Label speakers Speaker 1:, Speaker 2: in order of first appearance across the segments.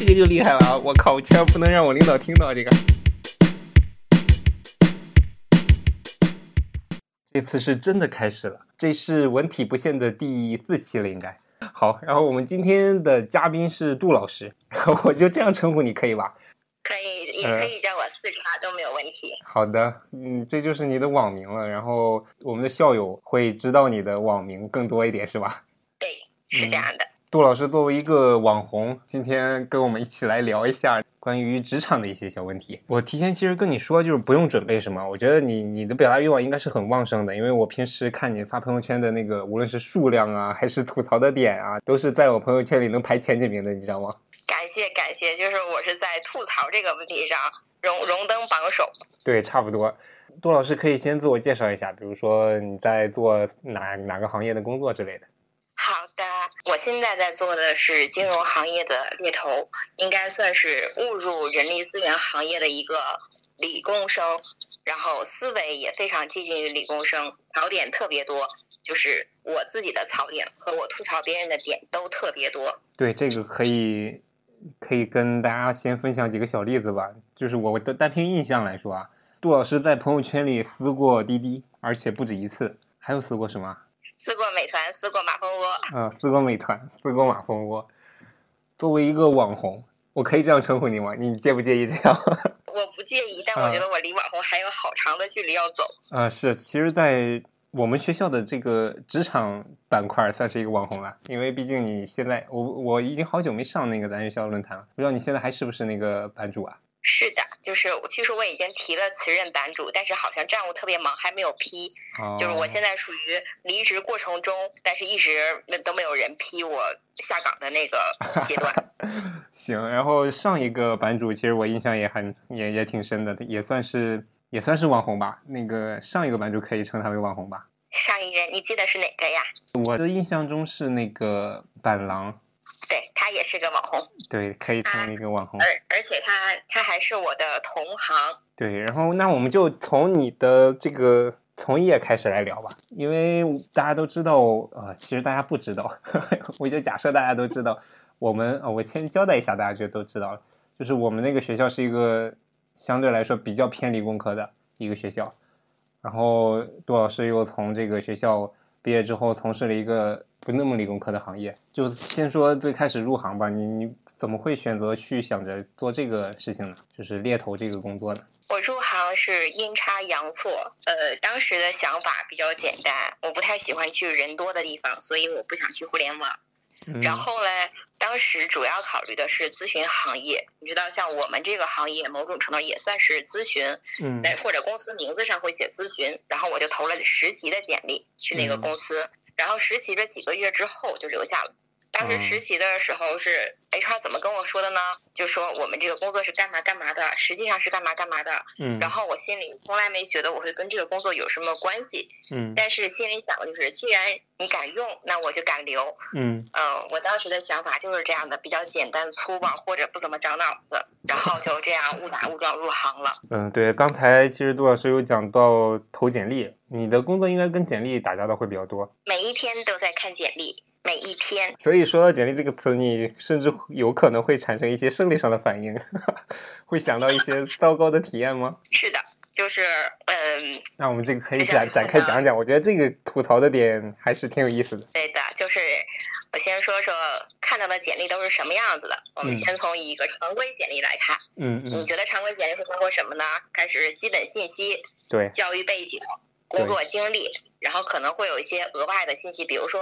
Speaker 1: 这个就厉害了啊！我靠，我千万不能让我领导听到这个。这次是真的开始了，这是文体不限的第四期了，应该。好，然后我们今天的嘉宾是杜老师，我就这样称呼你可以吧？
Speaker 2: 可以，也可以叫我四叉都没有问题。
Speaker 1: 好的，嗯，这就是你的网名了，然后我们的校友会知道你的网名更多一点，是吧？
Speaker 2: 对，是这样的。
Speaker 1: 杜老师作为一个网红，今天跟我们一起来聊一下关于职场的一些小问题。我提前其实跟你说，就是不用准备什么，我觉得你你的表达欲望应该是很旺盛的，因为我平时看你发朋友圈的那个，无论是数量啊，还是吐槽的点啊，都是在我朋友圈里能排前几名的，你知道吗？
Speaker 2: 感谢感谢，就是我是在吐槽这个问题上荣荣登榜首。
Speaker 1: 对，差不多。杜老师可以先自我介绍一下，比如说你在做哪哪个行业的工作之类的。
Speaker 2: 我现在在做的是金融行业的猎头，应该算是误入人力资源行业的一个理工生，然后思维也非常接近于理工生，槽点特别多，就是我自己的槽点和我吐槽别人的点都特别多。
Speaker 1: 对，这个可以可以跟大家先分享几个小例子吧。就是我的单凭印象来说啊，杜老师在朋友圈里撕过滴滴，而且不止一次，还有撕过什么？
Speaker 2: 撕过美团，撕过马蜂窝。
Speaker 1: 啊，撕过美团，撕过马蜂窝。作为一个网红，我可以这样称呼你吗？你介不介意这样？
Speaker 2: 我不介意，但我觉得我离网红还有好长的距离要走。
Speaker 1: 啊，是，其实，在我们学校的这个职场板块，算是一个网红了，因为毕竟你现在，我我已经好久没上那个咱学校论坛了，不知道你现在还是不是那个版主啊？
Speaker 2: 是的，就是其实我已经提了辞任版主，但是好像站务特别忙，还没有批。就是我现在属于离职过程中，但是一直都没有人批我下岗的那个 阶段。
Speaker 1: 行，然后上一个版主其实我印象也很也也挺深的，也算是也算是网红吧。那个上一个版主可以称他为网红吧？
Speaker 2: 上一任你记得是哪个呀？
Speaker 1: 我的印象中是那个板狼。
Speaker 2: 对他也是个网红，
Speaker 1: 对，可以成为一个网红，
Speaker 2: 而而且他他还是我的同行。
Speaker 1: 对，然后那我们就从你的这个从业开始来聊吧，因为大家都知道，呃，其实大家不知道，我就假设大家都知道，我们，我先交代一下，大家就都知道了，就是我们那个学校是一个相对来说比较偏理工科的一个学校，然后杜老师又从这个学校毕业之后从事了一个。不那么理工科的行业，就先说最开始入行吧。你你怎么会选择去想着做这个事情呢？就是猎头这个工作呢？
Speaker 2: 我入行是阴差阳错，呃，当时的想法比较简单，我不太喜欢去人多的地方，所以我不想去互联网。然后呢，当时主要考虑的是咨询行业。你知道，像我们这个行业，某种程度也算是咨询，
Speaker 1: 嗯，
Speaker 2: 或者公司名字上会写咨询。然后我就投了实习的简历去那个公司。然后实习了几个月之后就留下了。当时实习的时候是 HR 怎么跟我说的呢？就说我们这个工作是干嘛干嘛的，实际上是干嘛干嘛的。
Speaker 1: 嗯。
Speaker 2: 然后我心里从来没觉得我会跟这个工作有什么关系。
Speaker 1: 嗯。
Speaker 2: 但是心里想的就是，既然你敢用，那我就敢留。
Speaker 1: 嗯。
Speaker 2: 嗯，我当时的想法就是这样的，比较简单粗暴，或者不怎么长脑子，然后就这样误打误撞入行了。
Speaker 1: 嗯，对，刚才其实杜老师有讲到投简历。你的工作应该跟简历打交道会比较多，
Speaker 2: 每一天都在看简历，每一天。
Speaker 1: 所以说到简历这个词，你甚至有可能会产生一些生理上的反应，会想到一些糟糕的体验吗？
Speaker 2: 是的，就是嗯。
Speaker 1: 那我们这个可以展展开讲讲，我觉得这个吐槽的点还是挺有意思的。
Speaker 2: 对的，就是我先说说看到的简历都是什么样子的。我们先从一个常规简历来看，
Speaker 1: 嗯嗯。
Speaker 2: 你觉得常规简历会包括什么呢？开始基本信息，
Speaker 1: 对，
Speaker 2: 教育背景。工作经历，然后可能会有一些额外的信息，比如说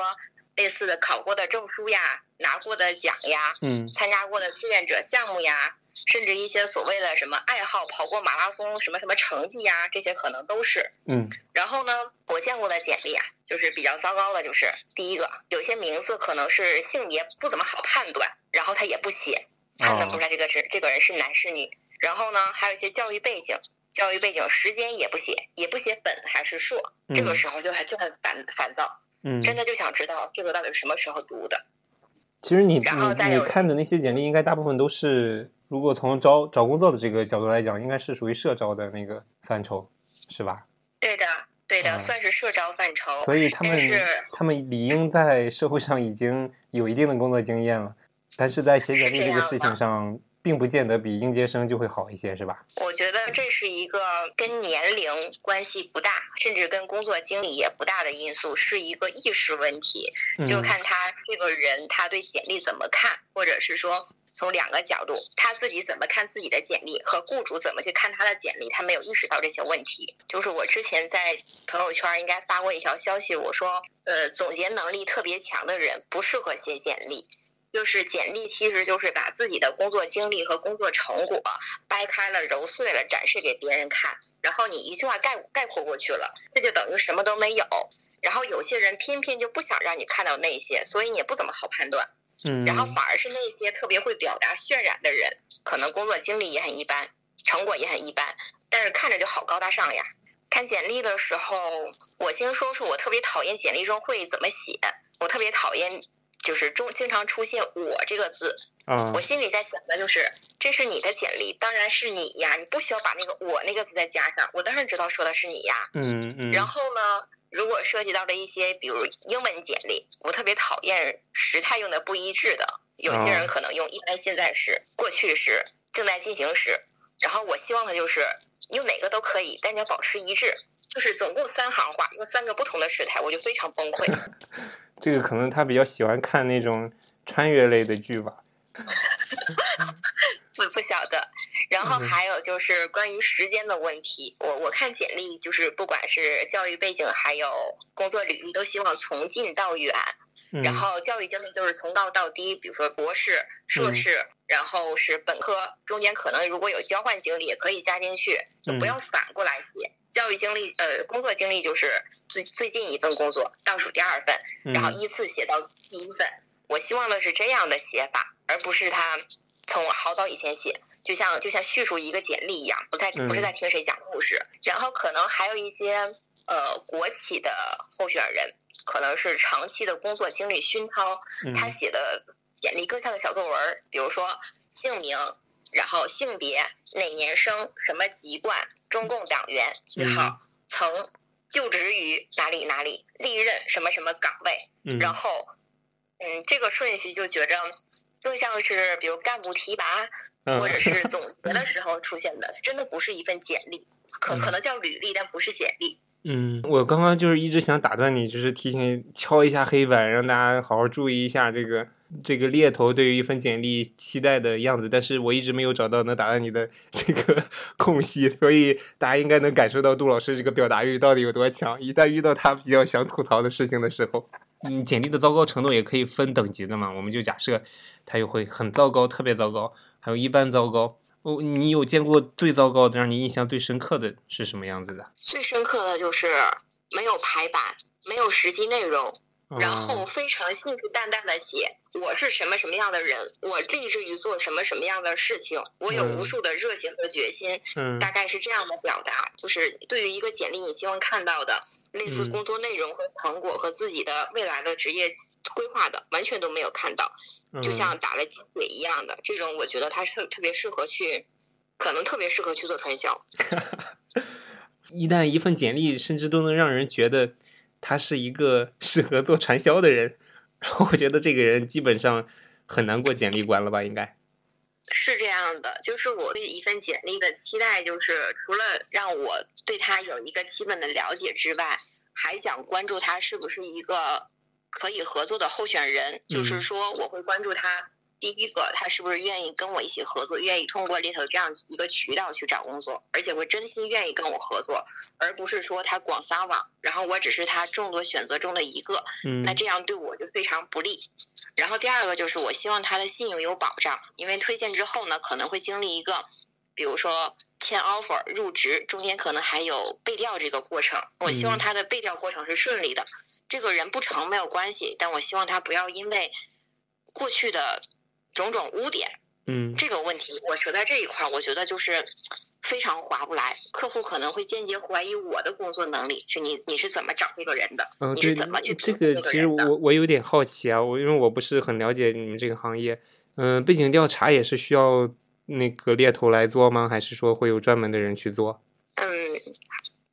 Speaker 2: 类似的考过的证书呀、拿过的奖呀、
Speaker 1: 嗯，
Speaker 2: 参加过的志愿者项目呀，甚至一些所谓的什么爱好，跑过马拉松什么什么成绩呀，这些可能都是。
Speaker 1: 嗯，
Speaker 2: 然后呢，我见过的简历啊，就是比较糟糕的，就是第一个，有些名字可能是性别不怎么好判断，然后他也不写，判断不出来这个是这个人是男是女。然后呢，还有一些教育背景。教育背景时间也不写，也不写本还是硕，这个时候就很就很烦烦躁，
Speaker 1: 嗯，
Speaker 2: 真的就想知道这个到底是什么时候读的。
Speaker 1: 其实你你你看的那些简历，应该大部分都是，如果从招找工作的这个角度来讲，应该是属于社招的那个范畴，是吧？
Speaker 2: 对的，对的，算是社招范畴。
Speaker 1: 所以他们他们理应在社会上已经有一定的工作经验了。但是在写简历
Speaker 2: 这
Speaker 1: 个事情上，并不见得比应届生就会好一些，是吧？
Speaker 2: 我觉得这是一个跟年龄关系不大，甚至跟工作经历也不大的因素，是一个意识问题。就
Speaker 1: 嗯
Speaker 2: 看他这个人他对简历怎么看，或者是说从两个角度，他自己怎么看自己的简历和雇主怎么去看他的简历，他没有意识到这些问题。就是我之前在朋友圈应该发过一条消息，我说，呃，总结能力特别强的人不适合写简历。就是简历，其实就是把自己的工作经历和工作成果掰开了、揉碎了展示给别人看，然后你一句话概概括过去了，这就等于什么都没有。然后有些人偏偏就不想让你看到那些，所以你也不怎么好判断。
Speaker 1: 嗯，
Speaker 2: 然后反而是那些特别会表达渲染的人，可能工作经历也很一般，成果也很一般，但是看着就好高大上呀。看简历的时候，我先说说我特别讨厌简历中会怎么写，我特别讨厌就是中经常出现“我”这个字，
Speaker 1: 啊
Speaker 2: 我心里在想的就是，这是你的简历，当然是你呀，你不需要把那个“我”那个字再加上，我当然知道说的是你呀。
Speaker 1: 嗯嗯，
Speaker 2: 然后呢，如果涉及到了一些，比如英文简历，我特别讨厌时态用的不一致的。有些人
Speaker 1: 哦
Speaker 2: 可能用一般现在时、过去时、正在进行时，然后我希望的就是用哪个都可以，但你要保持一致。就是总共三行话，用三个不同的时态，我就非常崩溃。
Speaker 1: 这个可能他比较喜欢看那种穿越类的剧吧。
Speaker 2: 不不晓得。然后
Speaker 1: 嗯
Speaker 2: 还有就是关于时间的问题，我我看简历就是不管是教育背景还有工作履历，都希望从近到远。
Speaker 1: 嗯
Speaker 2: 然后教育经历就是从高到低，比如说博士、硕士，然后是本科，中间可能如果有交换经历也可以加进去，就不要反过来写。教育经历，呃，工作经历就是最最近一份工作，倒数第二份，然后
Speaker 1: 嗯
Speaker 2: 依次写到第一份。我希望的是这样的写法，而不是他从好早以前写，就像就像叙述一个简历一样，不在不是在听谁讲故事。然后可能还有一些呃国企的候选人，可能是长期的工作经历熏陶，
Speaker 1: 嗯
Speaker 2: 他写的简历更像个小作文儿，比如说姓名，然后性别，哪年生，什么籍贯，中共党员，句号，曾就职于哪里哪里，历任什么什么岗位，
Speaker 1: 嗯。
Speaker 2: 然后，嗯，这个顺序就觉着更像是比如干部提拔
Speaker 1: 嗯
Speaker 2: 或者是 总结的时候出现的，真的不是一份简历，可可能叫履历，但不是简历。
Speaker 1: 嗯，我刚刚就是一直想打断你，就是提醒敲一下黑板，让大家好好注意一下这个这个猎头对于一份简历期待的样子，但是我一直没有找到能打到你的 这个空隙，所以大家应该能感受到杜老师这个表达欲到底有多强。一旦遇到他比较想吐槽的事情的时候，嗯，简历的糟糕程度也可以分等级的嘛，我们就假设他又会很糟糕、特别糟糕，还有一般糟糕。哦，你有见过最糟糕的，让你印象最深刻的是什么样子的？
Speaker 2: 最深刻的就是没有排版，没有实际内容，然后
Speaker 1: 嗯
Speaker 2: 非常信誓旦旦的写我是什么什么样的人，我立志于做什么什么样的事情，我有无
Speaker 1: 嗯
Speaker 2: 数的热情和决心，
Speaker 1: 嗯
Speaker 2: 大概是这样的表达。就是对于一个简历，你希望看到的类似
Speaker 1: 嗯
Speaker 2: 工作内容和成果和自己的未来的职业规划的，完全都没有看到，就
Speaker 1: 嗯
Speaker 2: 像打了鸡血一样的。这种我觉得他是特别适合去，可能特别适合去做传销。
Speaker 1: 一旦一份简历甚至都能让人觉得他是一个 适合做传销的人，然后我觉得这个人基本上很难过简历关了吧？应该。
Speaker 2: 是这样的，就是我对一份简历的期待，就是除了让我对他有一个基本的了解之外，还想关注他是不是一个可以合作的候选人。就是
Speaker 1: 嗯
Speaker 2: 说，我会关注他第一个，他是不是愿意跟我一起合作，愿意通过猎头这样一个渠道去找工作，而且会真心愿意跟我合作，而不是说他广撒网，然后我只是他众多选择中的一个。
Speaker 1: 嗯
Speaker 2: 那这样对我就非常不利。然后第二个就是我希望他的信用有保障，因为推荐之后呢，可能会经历一个，比如说签 offer 入职，中间可能还有背调这个过程。我希望
Speaker 1: 嗯
Speaker 2: 他的背调过程是顺利的。这个人不成没有关系，但我希望他不要因为过去的种种污点
Speaker 1: 嗯
Speaker 2: 这个问题，我觉得这一块儿，我觉得就是非常划不来。客户可能会间接怀疑我的工作能力，是你你是怎么找这个人的？
Speaker 1: 嗯，
Speaker 2: 你是
Speaker 1: 对
Speaker 2: 怎么去
Speaker 1: 这个其实我我有点好奇啊，我因为我不是很了解你们这个行业，嗯、背景调查也是需要那个猎头来做吗？还是说会有专门的人去做？
Speaker 2: 嗯，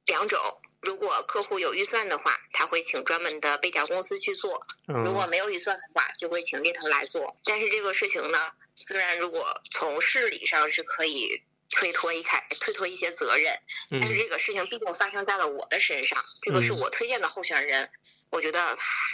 Speaker 2: 两种。如果客户有预算的话，他会请专门的背调公司去做；如果
Speaker 1: 嗯
Speaker 2: 没有预算的话，就会请猎头来做。但是这个事情呢，虽然如果从事理上是可以推脱一开推脱一些责任，但是
Speaker 1: 嗯
Speaker 2: 这个事情毕竟发生在了我的身上，这个是
Speaker 1: 嗯
Speaker 2: 我推荐的候选人，我觉得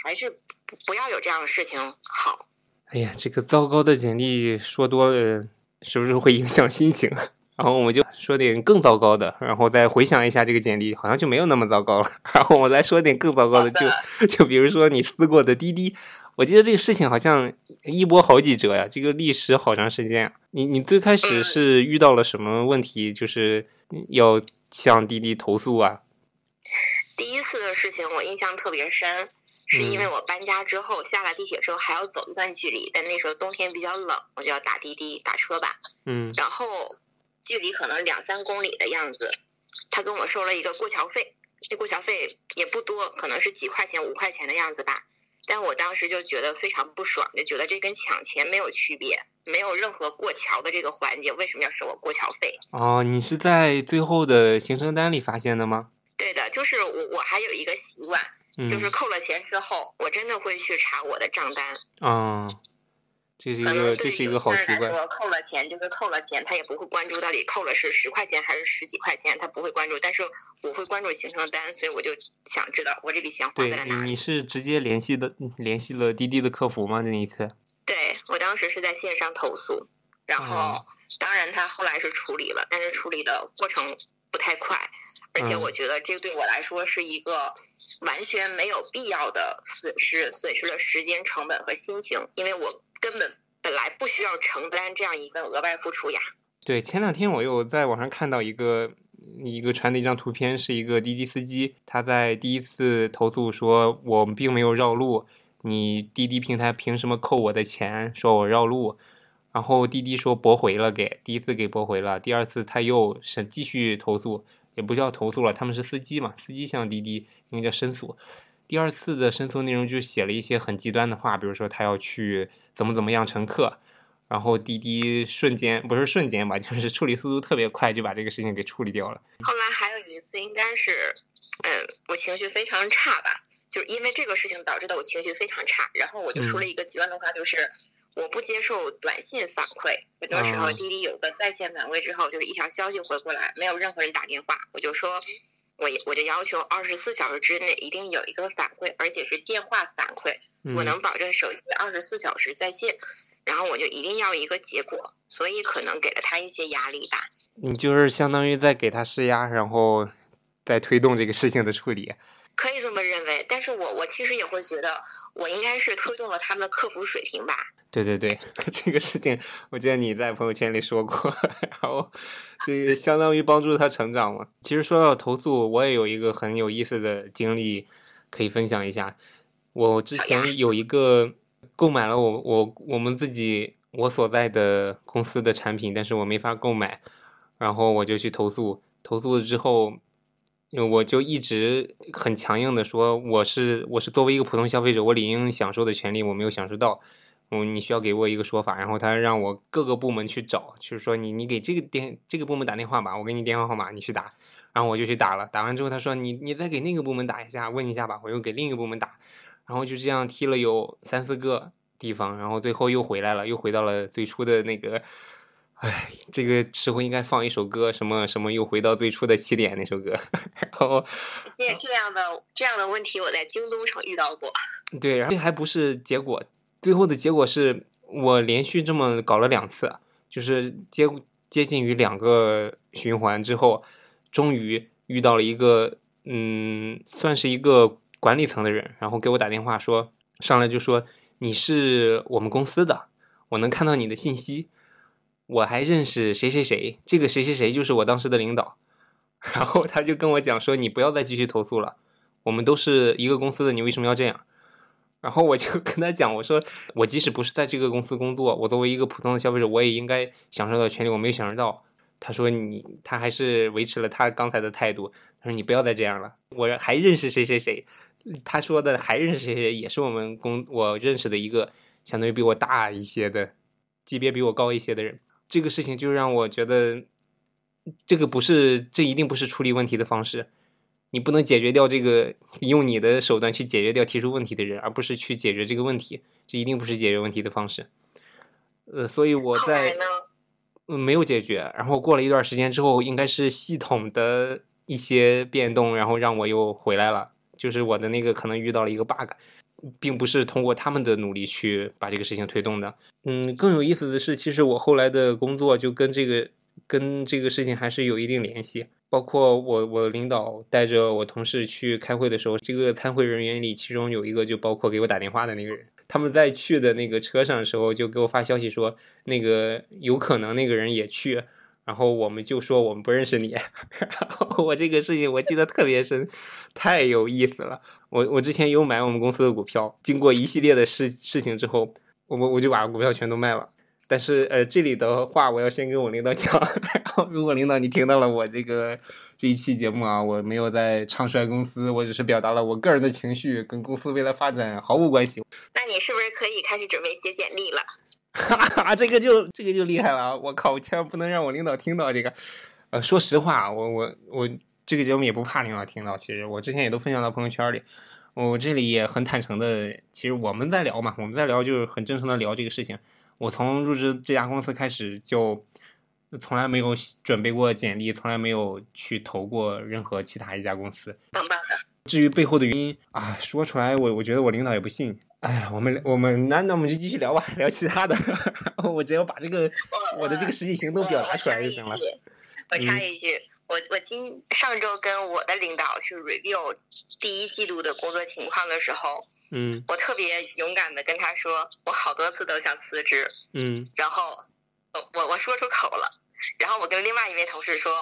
Speaker 2: 还是不不要有这样的事情好。
Speaker 1: 哎呀，这个糟糕的简历说多了，是不是会影响心情？然后我们就说点更糟糕的，然后再回想一下这个简历，好像就没有那么糟糕了。然后我再说点更糟糕的，就 就比如说你撕过的滴滴，我记得这个事情好像一波好几折呀，这个历时好长时间啊。你你最开始
Speaker 2: 嗯
Speaker 1: 是遇到了什么问题，就是要向滴滴投诉啊？
Speaker 2: 第一次的事情我印象特别深，是因为我搬家之后下了地铁之后还要走一段距离，但那时候冬天比较冷，我就要打滴滴打车吧，
Speaker 1: 嗯
Speaker 2: 然后距离可能两三公里的样子，他跟我收了一个过桥费，这过桥费也不多，可能是几块钱五块钱的样子吧。但我当时就觉得非常不爽，就觉得这跟抢钱没有区别，没有任何过桥的这个环节，为什么要收我过桥费？
Speaker 1: 哦，你是在最后的行程单里发现的吗？
Speaker 2: 对的，就是我我还有一个习惯，
Speaker 1: 嗯，
Speaker 2: 就是扣了钱之后，我真的会去查我的账单。
Speaker 1: 啊、这是一个这是一个好习惯。
Speaker 2: 些人来说，扣了钱就是扣了钱，他也不会关注到底扣了是十块钱还是十几块钱，他不会关注。但是我会关注行程单，所以我就想知道我这笔钱花
Speaker 1: 对
Speaker 2: 在了哪，里。
Speaker 1: 你是直接联系的联系了滴滴的客服吗？这一次？
Speaker 2: 对我当时是在线上投诉，然后、
Speaker 1: 哦
Speaker 2: 当然他后来是处理了，但是处理的过程不太快，而且
Speaker 1: 嗯
Speaker 2: 我觉得这对我来说是一个完全没有必要的损失，损失了时间成本和心情，因为我根本本来不需要承担这样一份额外付出呀。
Speaker 1: 对，前两天我又在网上看到一个一个传的一张图片，是一个滴滴司机，他在第一次投诉说我们并没有绕路，你滴滴平台凭什么扣我的钱，说我绕路？然后滴滴说驳回了给，第一次给驳回了，第二次他又是继续投诉，也不叫投诉了，他们是司机嘛，司机向滴滴应该叫申诉。第二次的申诉内容就写了一些很极端的话，比如说他要去怎么怎么样乘客，然后滴滴瞬间不是瞬间吧，就是处理速度特别快，就把这个事情给处理掉了。
Speaker 2: 后来还有一次，应该是，嗯，我情绪非常差吧，就是因为这个事情导致的我情绪非常差，然后我就说了一个极端的话，就是我不接受短信反馈。很多时候
Speaker 1: 哦
Speaker 2: 滴滴有个在线反馈之后，就是一条消息回过来，没有任何人打电话，我就说。我我就要求二十四小时之内一定有一个反馈，而且是电话反馈，
Speaker 1: 嗯
Speaker 2: 我能保证手机二十四小时在线，然后我就一定要一个结果，所以可能给了他一些压力吧。
Speaker 1: 你就是相当于在给他施压，然后再推动这个事情的处理。
Speaker 2: 可以这么认为，但是我我其实也会觉得，我应该是推动了他们的客服水平吧。
Speaker 1: 对对对，这个事情我记得你在朋友圈里说过，然后这个相当于帮助他成长嘛。其实说到投诉，我也有一个很有意思的经历可以分享一下。我之前有一个购买了我我我们自己我所在的公司的产品，但是我没法购买，然后我就去投诉。投诉了之后，我就一直很强硬的说，我是我是作为一个普通消费者，我理应享受的权利我没有享受到。嗯，你需要给我一个说法，然后他让我各个部门去找，就是说你你给这个电这个部门打电话吧，我给你电话号码，你去打，然后我就去打了，打完之后他说你你再给那个部门打一下，问一下吧，我又给另一个部门打，然后就这样踢了有三四个地方，然后最后又回来了，又回到了最初的那个，哎，这个时候应该放一首歌，什么什么又回到最初的起点那首歌，然后
Speaker 2: 这这样的这样的问题，我在京东上遇到过。
Speaker 1: 对，然后这还不是结果，最后的结果是我连续这么搞了两次，就是接接近于两个循环之后，终于遇到了一个嗯，算是一个管理层的人，然后给我打电话说，上来就说你是我们公司的，我能看到你的信息，我还认识谁谁谁，这个谁谁谁就是我当时的领导，然后他就跟我讲说，你不要再继续投诉了，我们都是一个公司的，你为什么要这样？然后我就跟他讲，我说我即使不是在这个公司工作，我作为一个普通的消费者，我也应该享受到权利，我没有享受到。他说你，他还是维持了他刚才的态度。他说你不要再这样了，我还认识谁谁谁。他说的还认识谁谁，也是我们公我认识的一个相当于比我大一些的，级别比我高一些的人。这个事情就让我觉得，这个不是，这一定不是处理问题的方式。你不能解决掉这个用你的手段去解决掉提出问题的人，而不是去解决这个问题，这一定不是解决问题的方式。呃，所以我在嗯没有解决，然后过了一段时间之后，应该是系统的一些变动，然后让我又回来了，就是我的那个可能遇到了一个 bug。并不是通过他们的努力去把这个事情推动的。嗯，更有意思的是，其实我后来的工作就跟这个跟这个事情还是有一定联系。包括我我领导带着我同事去开会的时候，这个参会人员里，其中有一个就包括给我打电话的那个人。他们在去的那个车上的时候，就给我发消息说，那个有可能那个人也去。然后我们就说我们不认识你，我这个事情我记得特别深，太有意思了。我我之前有买我们公司的股票，经过一系列的事事情之后，我我我就把股票全都卖了。但是呃，这里的话我要先跟我领导讲，然后如果领导你听到了我这个这一期节目啊，我没有在唱衰公司，我只是表达了我个人的情绪，跟公司未来发展毫无关系。
Speaker 2: 那你是不是可以开始准备写简历了？
Speaker 1: 哈哈，这个就这个就厉害了！我靠，我千万不能让我领导听到这个。呃，说实话，我我我这个节目也不怕领导听到。其实我之前也都分享到朋友圈里，我这里也很坦诚的。其实我们在聊嘛，我们在聊就是很真诚的聊这个事情。我从入职这家公司开始，就从来没有准备过简历，从来没有去投过任何其他一家公司。至于背后的原因啊，说出来我我觉得我领导也不信。哎呀，我们我们那那我们就继续聊吧，聊其他的。我只要把这个我的这个实际行动表达出来就行了。
Speaker 2: 我插一句，我我今上周跟我的领导去 review 第一季度的工作情况的时候，
Speaker 1: 嗯，
Speaker 2: 我特别勇敢的跟他说，我好多次都想辞职，
Speaker 1: 嗯，
Speaker 2: 然后我我说出口了，然后我跟另外一位同事说，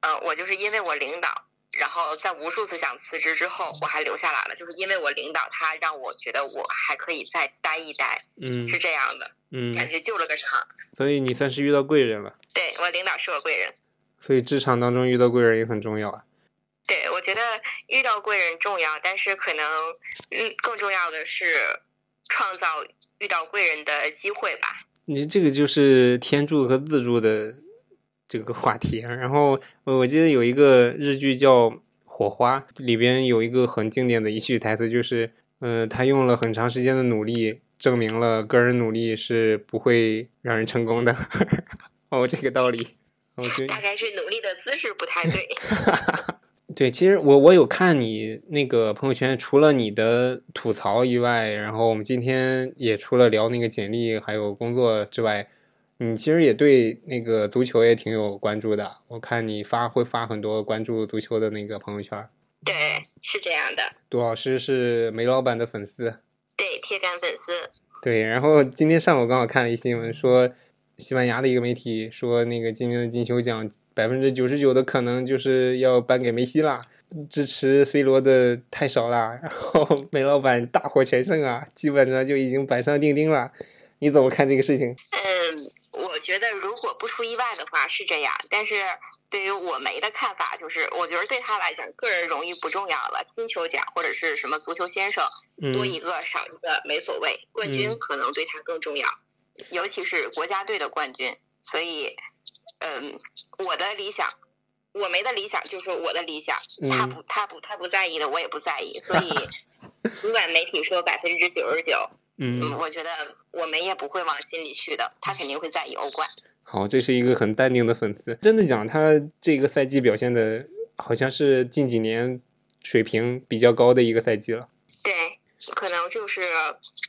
Speaker 2: 嗯，我就是因为我领导。然后在无数次想辞职之后，我还留下来了，就是因为我领导他让我觉得我还可以再待一待，
Speaker 1: 嗯，
Speaker 2: 是这样的，
Speaker 1: 嗯，
Speaker 2: 感觉救了个场。
Speaker 1: 所以你算是遇到贵人了。
Speaker 2: 对我领导是我贵人。
Speaker 1: 所以职场当中遇到贵人也很重要啊。
Speaker 2: 对，我觉得遇到贵人重要，但是可能嗯更重要的是创造遇到贵人的机会吧。
Speaker 1: 你这个就是天助和自助的。这个话题，然后我记得有一个日剧叫《火花》，里边有一个很经典的一句台词，就是，嗯，他用了很长时间的努力，证明了个人努力是不会让人成功的。哦，这个道理，我觉得
Speaker 2: 大概是努力的姿势不太对。
Speaker 1: 对，其实我我有看你那个朋友圈，除了你的吐槽以外，然后我们今天也除了聊那个简历还有工作之外。你其实也对那个足球也挺有关注的，我看你发会发很多关注足球的那个朋友圈。
Speaker 2: 对，是这样的。
Speaker 1: 杜老师是梅老板的粉丝。
Speaker 2: 对，铁杆粉丝。
Speaker 1: 对，然后今天上午刚好看了一新闻，说西班牙的一个媒体说，那个今年的金球奖百分之九十九的可能就是要颁给梅西啦，支持 C 罗的太少啦。然后 梅老板大获全胜啊，基本上就已经板上钉钉了。你怎么看这个事情？
Speaker 2: 嗯。我觉得如果不出意外的话是这样，但是对于我梅的看法就是，我觉得对他来讲，个人荣誉不重要了，金球奖或者是什么足球先生，多一个少一个没所谓，冠军可能对他更重要，尤其是国家队的冠军。所以，嗯，我的理想，我梅的理想就是我的理想，他不他不他不在意的，我也不在意。所以，不管媒体说百分之九十九。嗯，我觉得我们也不会往心里去的，他肯定会在意欧冠。
Speaker 1: 好，这是一个很淡定的粉丝。真的讲，他这个赛季表现的好像是近几年水平比较高的一个赛季了。
Speaker 2: 对，可能就是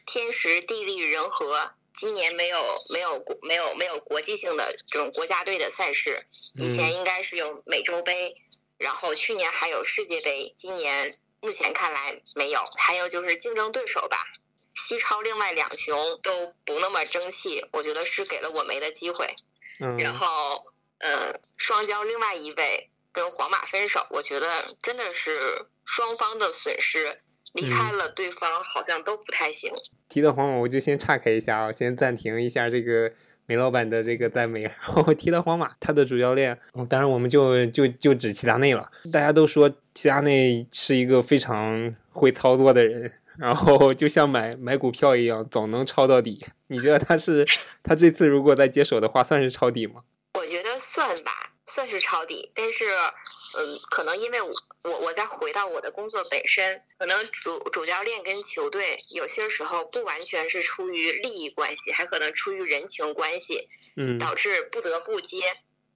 Speaker 2: 天时地利人和。今年没有没有国没有没有国际性的这种国家队的赛事，以前应该是有美洲杯，然后去年还有世界杯，今年目前看来没有。还有就是竞争对手吧。西超另外两雄都不那么争气，我觉得是给了我梅的机会。
Speaker 1: 嗯，
Speaker 2: 然后，呃，双骄另外一位跟皇马分手，我觉得真的是双方的损失，离开了对方好像都不太行。
Speaker 1: 提到皇马，我就先岔开一下啊，先暂停一下这个梅老板的这个赞美。然后提到皇马，他的主教练，当然我们就就就指齐达内了。大家都说齐达内是一个非常会操作的人。然后就像买买股票一样，总能抄到底。你觉得他是他这次如果再接手的话，算是抄底吗？
Speaker 2: 我觉得算吧，算是抄底。但是嗯，可能因为我我我再回到我的工作本身，可能主主教练跟球队有些时候不完全是出于利益关系，还可能出于人情关系，
Speaker 1: 嗯
Speaker 2: 导致不得不接。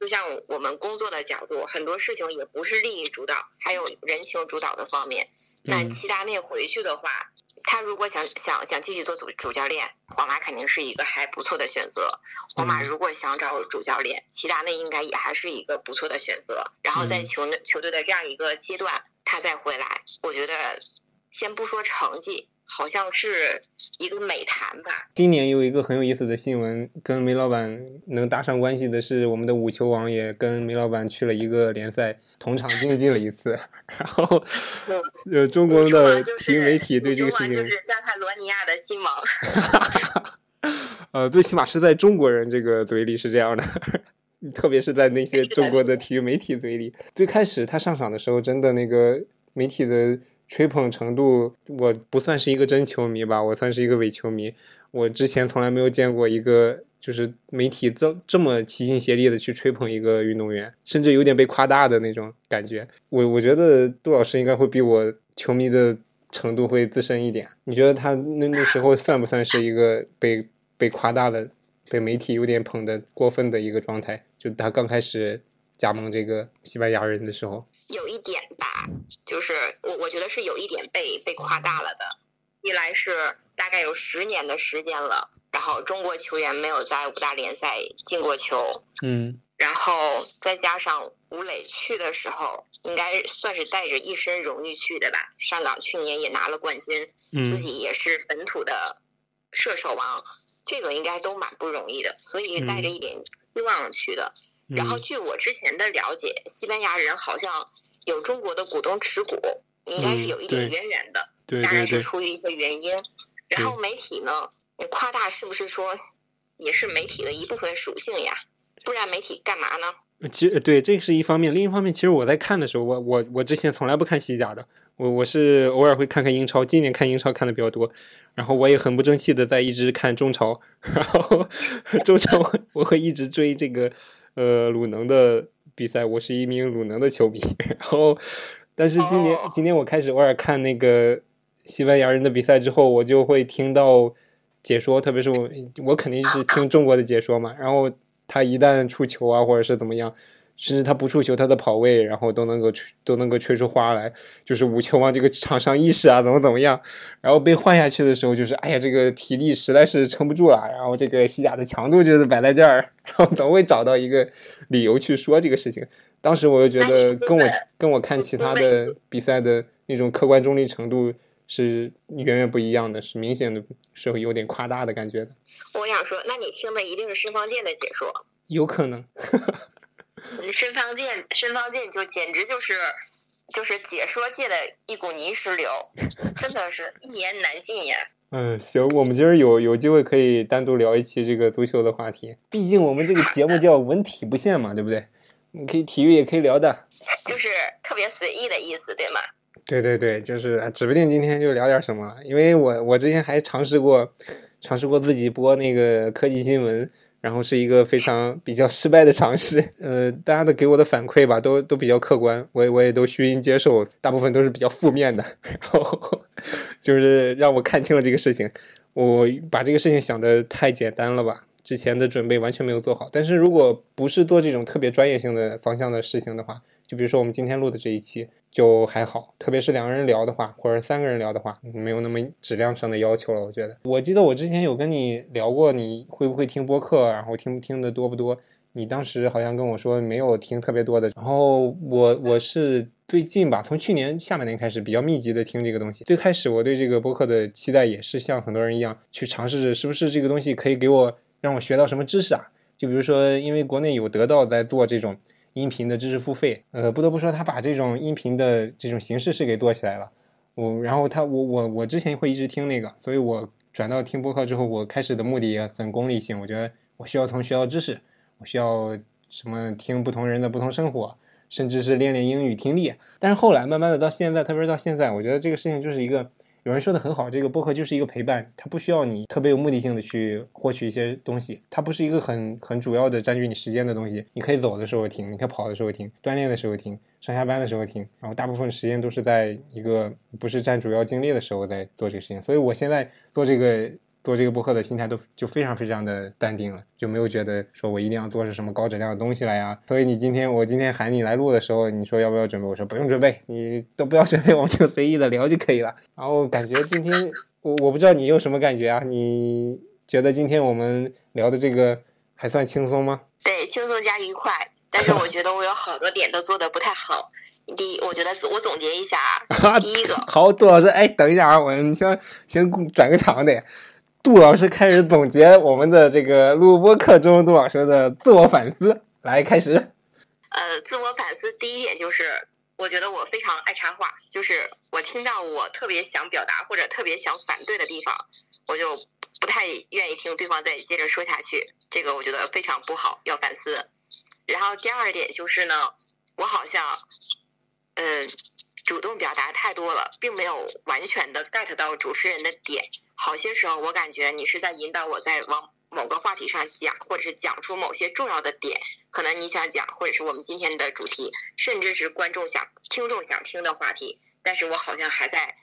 Speaker 2: 就像我们工作的角度，很多事情也不是利益主导，还有人情主导的方面。那
Speaker 1: 嗯
Speaker 2: 齐达内回去的话，他如果想想想继续做主主教练，皇马肯定是一个还不错的选择。皇马
Speaker 1: 嗯
Speaker 2: 如果想找主教练，齐达内应该也还是一个不错的选择。然后在
Speaker 1: 嗯
Speaker 2: 球队球队的这样一个阶段，他再回来，我觉得先不说成绩，好像是一个美谈吧。
Speaker 1: 今年有一个很有意思的新闻，跟梅老板能搭上关系的是，我们的五球王也跟梅老板去了一个联赛，同场竞技了一次。然后，呃，中国的体育媒体对这个事情，
Speaker 2: 就是加泰罗尼亚的新王。
Speaker 1: 呃，最起码是在中国人这个嘴里是这样的，特别是在那些中国的体育媒体嘴里。最开始他上场的时候，真的那个媒体的吹捧程度，我不算是一个真球迷吧，我算是一个伪球迷。我之前从来没有见过一个就是媒体这这么齐心协力的去吹捧一个运动员，甚至有点被夸大的那种感觉。我我觉得杜老师应该会比我球迷的程度会资深一点。你觉得他那那时候算不算是一个被被夸大了、被媒体有点捧的过分的一个状态？就他刚开始加盟这个西班牙人的时候，
Speaker 2: 有一点，就是我我觉得是有一点被被夸大了的。一来是大概有十年的时间了，然后中国球员没有在五大联赛进过球，
Speaker 1: 嗯
Speaker 2: 然后再加上吴磊去的时候，应该算是带着一身荣誉去的吧。上港去年也拿了冠军，
Speaker 1: 嗯
Speaker 2: 自己也是本土的射手王，这个应该都蛮不容易的，所以是带着一点希望去的。
Speaker 1: 嗯
Speaker 2: 然后据我之前的了解，西班牙人好像有中国的股东持股，应该是有一点渊源的，
Speaker 1: 对
Speaker 2: 当然
Speaker 1: 对对，
Speaker 2: 是出于一些原因。然后媒体呢，夸大是不是说也是媒体的一部分属性呀？不然媒体干嘛呢？
Speaker 1: 其实对这是一方面，另一方面，其实我在看的时候，我我我之前从来不看西甲的，我我是偶尔会看看英超，今年看英超看的比较多，然后我也很不争气的在一直看中超，然后 中超我会一直追这个呃鲁能的比赛，我是一名鲁能的球迷，然后但是今年
Speaker 2: 哦。
Speaker 1: 今年我开始偶尔看那个西班牙人的比赛之后，我就会听到解说，特别是我我肯定是听中国的解说嘛，然后他一旦出球啊，或者是怎么样，甚至他不触球，他的跑位，然后都能够吹都能够吹出花来，就是五球王这个场上意识啊，怎么怎么样，然后被换下去的时候，就是哎呀，这个体力实在是撑不住了，然后这个西甲的强度就是摆在这儿，然后总会找到一个理由去说这个事情。当时我就觉得跟我跟我看其他的比赛的那种客观中立程度是远远不一样的，是明显的是有点夸大的感觉的，
Speaker 2: 我想说，那你听的一定是申方健的解说。
Speaker 1: 有可能。
Speaker 2: 嗯申方健，申方健就简直就是就是解说界的一股泥石流，真的是一言难尽呀。
Speaker 1: 嗯，行，我们今儿有有机会可以单独聊一期这个足球的话题，毕竟我们这个节目叫文体不限嘛，对不对？你可以体育也可以聊的。
Speaker 2: 就是特别随意的意思，对吗？
Speaker 1: 对对对，就是啊指不定今天就聊点什么了，因为我我之前还尝试过，尝试过自己播那个科技新闻，然后是一个非常比较失败的尝试。呃，大家的给我的反馈吧，都都比较客观，我也我也都虚心接受，大部分都是比较负面的，然后 就是让我看清了这个事情，我把这个事情想的太简单了吧。之前的准备完全没有做好，但是如果不是做这种特别专业性的方向的事情的话，就比如说我们今天录的这一期就还好，特别是两个人聊的话，或者三个人聊的话，没有那么质量上的要求了。我觉得，我记得我之前有跟你聊过，你会不会听播客，然后听听的多不多？你当时好像跟我说没有听特别多的，然后我我是最近吧，从去年下半年开始比较密集的听这个东西。最开始我对这个播客的期待也是像很多人一样，去尝试着是不是这个东西可以给我让我学到什么知识啊？就比如说，因为国内有得到在做这种。音频的知识付费，呃，不得不说，他把这种音频的这种形式是给做起来了。我，然后他，我，我，我之前会一直听那个，所以我转到听播客之后，我开始的目的也很功利性。我觉得我需要从学到知识，我需要什么听不同人的不同生活，甚至是练练英语听力。但是后来慢慢的到现在，特别是到现在，我觉得这个事情就是一个。有人说的很好，这个播客就是一个陪伴，它不需要你特别有目的性的去获取一些东西，它不是一个很很主要的占据你时间的东西。你可以走的时候听，你可以跑的时候听，锻炼的时候听，上下班的时候听，然后大部分时间都是在一个不是占主要精力的时候在做这个事情，所以我现在做这个做这个播客的心态都就非常非常的淡定了，就没有觉得说我一定要做是什么高质量的东西了呀。所以你今天我今天喊你来录的时候，你说要不要准备？我说不用准备，你都不要准备，我们就随意的聊就可以了。然后感觉今天我我不知道你有什么感觉啊？你觉得今天我们聊的这个还算轻松吗？
Speaker 2: 对，轻松加愉快。但是我觉得我有好多点都做的不太好。第一，我觉得我总结一下啊，第一个，
Speaker 1: 好，杜老师，哎，等一下啊，我们先先转个场的。杜老师开始总结我们的这个录播课中杜老师的自我反思，来开始。
Speaker 2: 呃，自我反思第一点就是，我觉得我非常爱插话，就是我听到我特别想表达或者特别想反对的地方，我就不太愿意听对方再接着说下去，这个我觉得非常不好，要反思。然后第二点就是呢，我好像，嗯，主动表达太多了，并没有完全的 get 到主持人的点。好些时候，我感觉你是在引导我在往某个话题上讲，或者是讲出某些重要的点，可能你想讲，或者是我们今天的主题，甚至是观众想、听众想听的话题。但是我好像还在，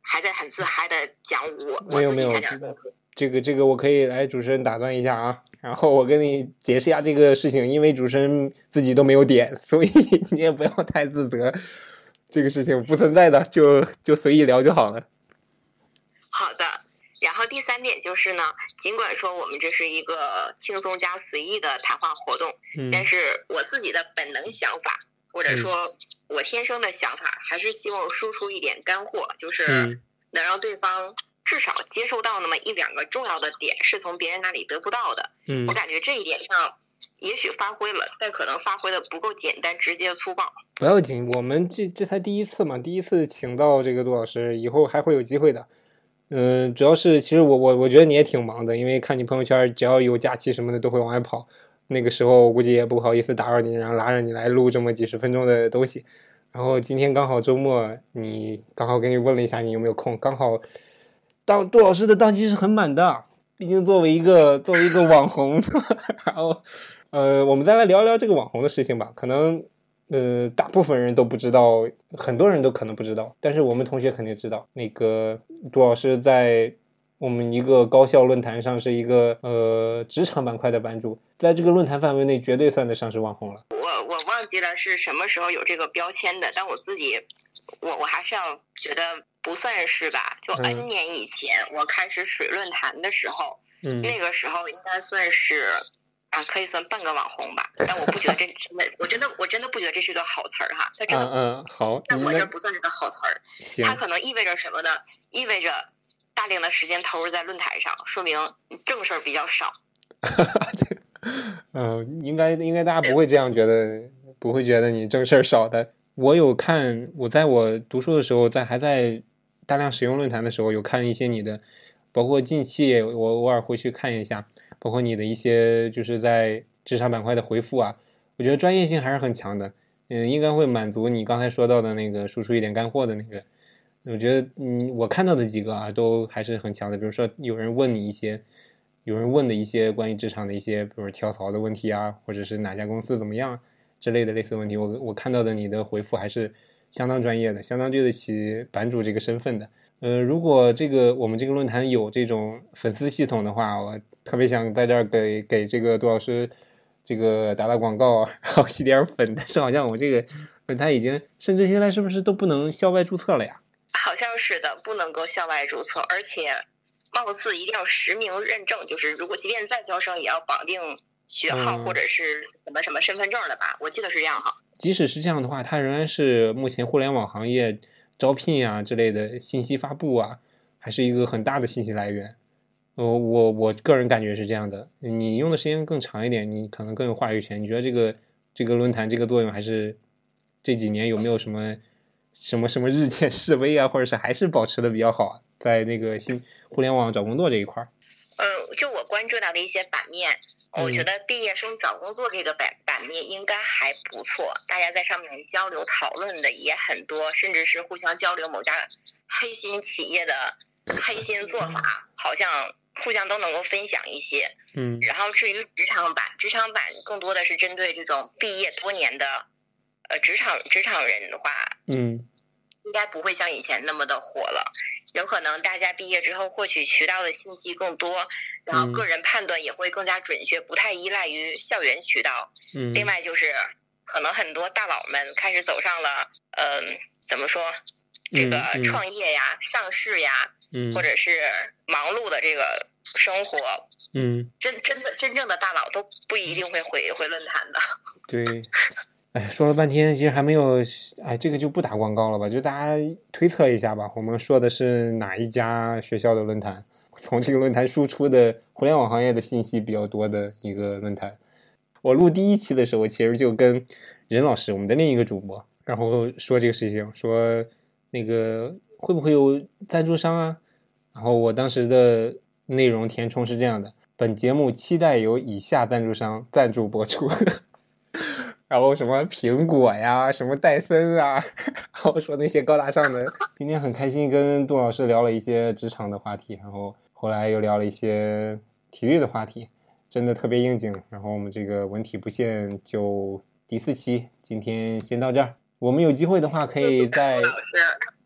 Speaker 2: 还在很自嗨的讲我我自己想讲的东西。
Speaker 1: 这个这个我可以来主持人打断一下啊，然后我跟你解释一下这个事情，因为主持人自己都没有点，所以 你也不要太自责，这个事情不存在的，就就随意聊就好了。
Speaker 2: 好的，然后第三点就是呢，尽管说我们这是一个轻松加随意的谈话活动，但是我自己的本能想法，或者说我天生的想法，还是希望输出一点干货，就是能让对方。至少接受到那么一两个重要的点，是从别人那里得不到的。
Speaker 1: 嗯，
Speaker 2: 我感觉这一点上，也许发挥了，但可能发挥的不够简单、直接、粗暴。
Speaker 1: 不要紧，我们这这才第一次嘛，第一次请到这个杜老师，以后还会有机会的。嗯，主要是其实我我我觉得你也挺忙的，因为看你朋友圈，只要有假期什么的都会往外跑。那个时候估计也不好意思打扰你，然后拉着你来录这么几十分钟的东西。然后今天刚好周末，你刚好给你问了一下你有没有空，刚好。当杜老师的档期是很满的，毕竟作为一个作为一个网红，然后呃，我们再来聊聊这个网红的事情吧。可能呃，大部分人都不知道，很多人都可能不知道，但是我们同学肯定知道。那个杜老师在我们一个高校论坛上是一个呃职场板块的版主，在这个论坛范围内绝对算得上是网红了。
Speaker 2: 我我忘记了是什么时候有这个标签的，但我自己我我还是要觉得。不算是吧，就 N 年以前我开始水论坛的时候，那个时候应该算是啊，可以算半个网红吧。但我不觉得这真的，我真的我真的不觉得这是个好词儿哈。它真的，
Speaker 1: 嗯好，
Speaker 2: 在我这不算是个好词儿。它可能意味着什么呢？意味着大量的时间投入在论坛上，说明正事儿比较少。
Speaker 1: 嗯，应该应该大家不会这样觉得，不会觉得你正事儿少的。我有看，我在我读书的时候，在还在。大量使用论坛的时候，有看一些你的，包括近期我偶尔会去看一下，包括你的一些就是在职场板块的回复啊，我觉得专业性还是很强的，嗯，应该会满足你刚才说到的那个输出一点干货的那个。我觉得，嗯，我看到的几个啊，都还是很强的。比如说有人问你一些，有人问的一些关于职场的一些，比如跳槽的问题啊，或者是哪家公司怎么样之类的类似问题，我我看到的你的回复还是。相当专业的，相当对得起版主这个身份的。呃，如果这个我们这个论坛有这种粉丝系统的话，我特别想在这儿给给这个杜老师这个打打广告，然后吸点粉。但是好像我们这个论坛已经，甚至现在是不是都不能校外注册了呀？
Speaker 2: 好像是的，不能够校外注册，而且貌似一定要实名认证，就是如果即便在校生也要绑定学号或者是什么什么身份证的吧？我记得是这样哈。
Speaker 1: 即使是这样的话，它仍然是目前互联网行业招聘啊之类的信息发布啊，还是一个很大的信息来源。呃，我我个人感觉是这样的。你用的时间更长一点，你可能更有话语权。你觉得这个这个论坛这个作用，还是这几年有没有什么什么什么日渐式微啊，或者是还是保持的比较好啊？在那个新互联网找工作这一块儿。
Speaker 2: 呃，就我关注到的一些版面。我觉得毕业生找工作这个版版面应该还不错，大家在上面交流讨论的也很多，甚至是互相交流某家黑心企业的黑心做法，好像互相都能够分享一些。
Speaker 1: 嗯。
Speaker 2: 然后至于职场版，职场版更多的是针对这种毕业多年的呃职场职场人的话，
Speaker 1: 嗯
Speaker 2: 应该不会像以前那么的火了。有可能大家毕业之后获取渠道的信息更多，然后
Speaker 1: 嗯
Speaker 2: 个人判断也会更加准确，不太依赖于校园渠道。
Speaker 1: 嗯
Speaker 2: 另外就是，可能很多大佬们开始走上了，嗯、怎么说，这个创业呀、上市呀，
Speaker 1: 嗯
Speaker 2: 或者是忙碌的这个生活，
Speaker 1: 嗯，
Speaker 2: 真真的真正的大佬都不一定会回回论坛的。
Speaker 1: 对。哎，说了半天，其实还没有，哎，这个就不打广告了吧？就大家推测一下吧。我们说的是哪一家学校的论坛？从这个论坛输出的互联网行业的信息比较多的一个论坛。我录第一期的时候，其实就跟任老师，我们的另一个主播，然后说这个事情，说那个会不会有赞助商啊？然后我当时的内容填充是这样的：本节目期待由以下赞助商赞助播出。然后什么苹果呀，什么戴森啊，然后说那些高大上的。今天很开心跟杜老师聊了一些职场的话题，然后后来又聊了一些体育的话题，真的特别应景。然后我们这个文体不限就第四期，今天先到这儿。我们有机会的话，可以在，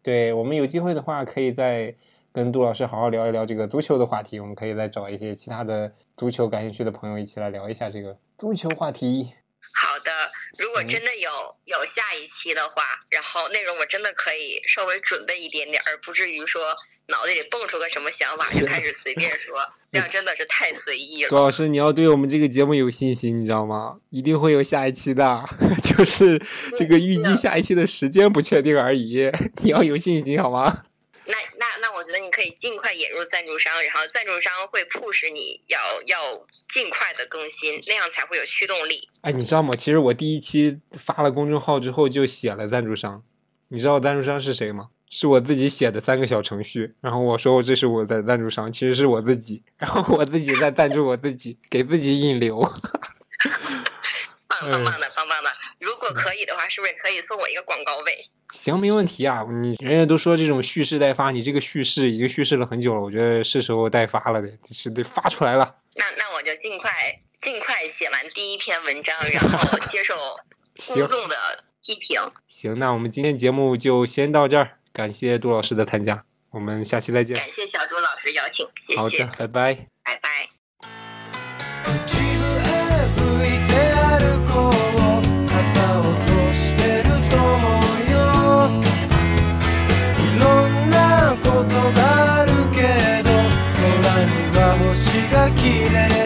Speaker 1: 对我们有机会的话，可以再跟杜老师好好聊一聊这个足球的话题。我们可以再找一些其他的足球感兴趣的朋友一起来聊一下这个足球话题。
Speaker 2: 好的。如果真的有有下一期的话，然后内容我真的可以稍微准备一点点，而不至于说脑子里蹦出个什么想法就开始随便说，这样真的是太随意了杜。
Speaker 1: 老师，你要对我们这个节目有信心，你知道吗？一定会有下一期的，就是这个预计下一期的时间不确定而已，你要有信心好吗？
Speaker 2: 那那那，我觉得你可以尽快引入赞助商，然后赞助商会迫使你要要尽快的更新，那样才会有驱动力。
Speaker 1: 哎，你知道吗？其实我第一期发了公众号之后就写了赞助商，你知道赞助商是谁吗？是我自己写的三个小程序，然后我说我这是我的赞助商，其实是我自己，然后我自己在赞助我自己，给自己引流。
Speaker 2: 棒棒棒的，棒棒的！如果可以的话，是不是可以送我一个广告位？
Speaker 1: 行，没问题啊。你人家都说这种蓄势待发，你这个蓄势已经蓄势了很久了，我觉得是时候待发了的，是得发出来了。
Speaker 2: 那那我就尽快尽快写完第一篇文章，然后接受 公众的批评。
Speaker 1: 行，那我们今天节目就先到这儿，感谢杜老师的参加，我们下期再见。
Speaker 2: 感谢小朱老师邀请，谢谢
Speaker 1: 好的，，拜拜。
Speaker 3: ことがあるけど空には星が綺麗。